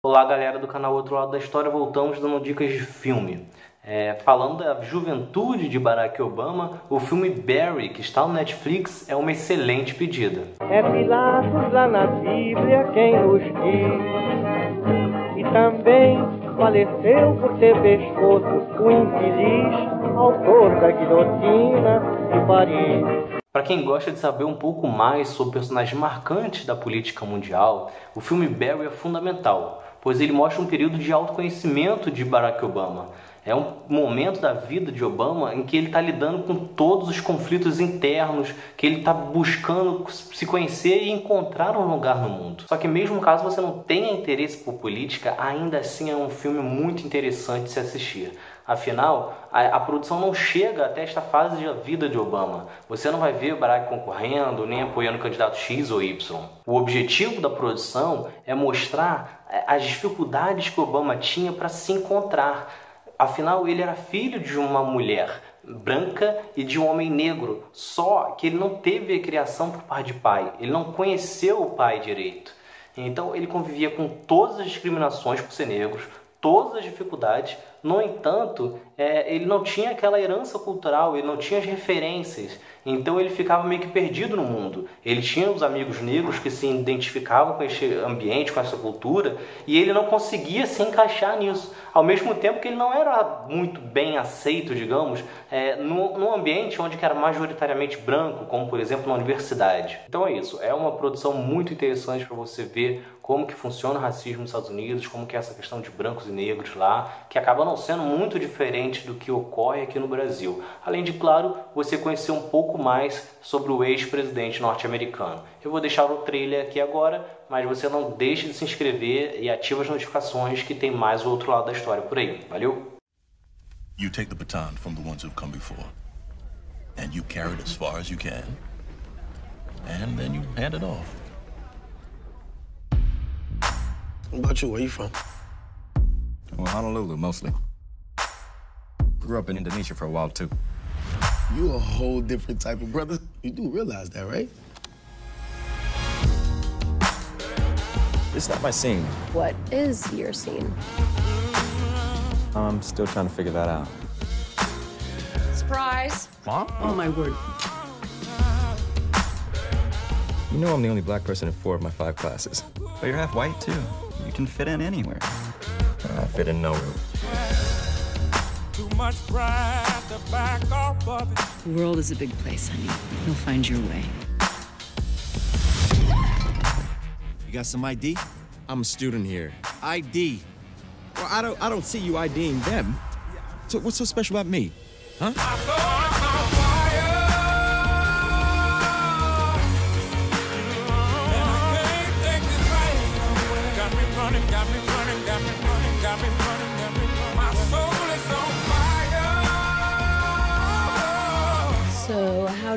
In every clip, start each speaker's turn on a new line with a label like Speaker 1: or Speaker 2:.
Speaker 1: Olá galera do canal Outro Lado da História, voltamos dando dicas de filme. É, falando da juventude de Barack Obama, o filme Barry, que está no Netflix, é uma excelente pedida.
Speaker 2: É Pilatos lá na Bíblia quem nos diz, e também faleceu por ter pescoço o infeliz autor da guilhotina de Paris.
Speaker 1: Para quem gosta de saber um pouco mais sobre personagens marcantes da política mundial, o filme Barry é fundamental, pois ele mostra um período de autoconhecimento de Barack Obama. É um momento da vida de Obama em que ele está lidando com todos os conflitos internos, que ele está buscando se conhecer e encontrar um lugar no mundo. Só que mesmo caso você não tenha interesse por política, ainda assim é um filme muito interessante de se assistir. Afinal, a, a, produção não chega até esta fase da vida de Obama. Você não vai ver Barack concorrendo, nem apoiando o candidato X ou Y. O objetivo da produção é mostrar as dificuldades que Obama tinha para se encontrar. Afinal, ele era filho de uma mulher branca e de um homem negro, só que ele não teve a criação por parte de pai, ele não conheceu o pai direito. Então ele convivia com todas as discriminações por ser negro, todas as dificuldades, no entanto, é, ele não tinha aquela herança cultural, ele não tinha as referências, então ele ficava meio que perdido no mundo. Ele tinha os amigos negros que se identificavam com esse ambiente, com essa cultura, e ele não conseguia se encaixar nisso. Ao mesmo tempo que ele não era muito bem aceito, digamos, é, num, ambiente onde era majoritariamente branco, como por exemplo na universidade. Então é isso, é uma produção muito interessante para você ver como que funciona o racismo nos Estados Unidos, como que é essa questão de brancos e negros lá, que acaba não sendo muito diferente do que ocorre aqui no Brasil. Além de, claro, você conhecer um pouco mais sobre o ex-presidente norte-americano. Eu vou deixar o trailer aqui agora, mas você não deixe de se inscrever e ative as notificações que tem mais o outro lado da história por aí. Valeu? You take the baton from the ones who've come before, and you carry it as far as you can, and then you hand it off.
Speaker 3: What about you? Where you from?
Speaker 4: Well, Honolulu, mostly. Grew up in Indonesia for a while, too.
Speaker 3: You a whole different type of brother. You do realize that, right?
Speaker 4: It's not my scene.
Speaker 5: What is your scene?
Speaker 4: I'm still trying to figure that out.
Speaker 5: Surprise.
Speaker 4: Mom?
Speaker 5: Oh, my word.
Speaker 4: You know I'm the only black person in four of my five classes.
Speaker 6: But you're half white, too. You can fit in anywhere.
Speaker 4: I fit in nowhere. Too much
Speaker 5: pride to back off of it. The world is a big place, honey. You'll find your way.
Speaker 7: You got some ID? I'm a student here. ID. Well, I don't I don't see you IDing them. So what's so special about me? Huh?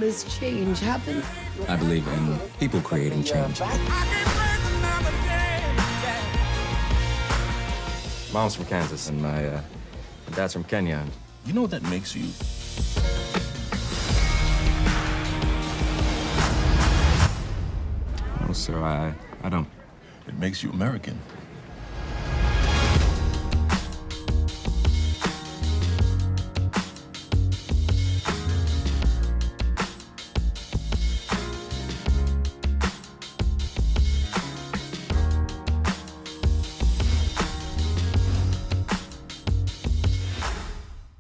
Speaker 5: Does change happen?
Speaker 4: I believe in people creating change. Mom's from Kansas, and my, uh, dad's from Kenya.
Speaker 3: You know what that makes you?
Speaker 4: No, sir, I, I don't.
Speaker 3: It makes you American.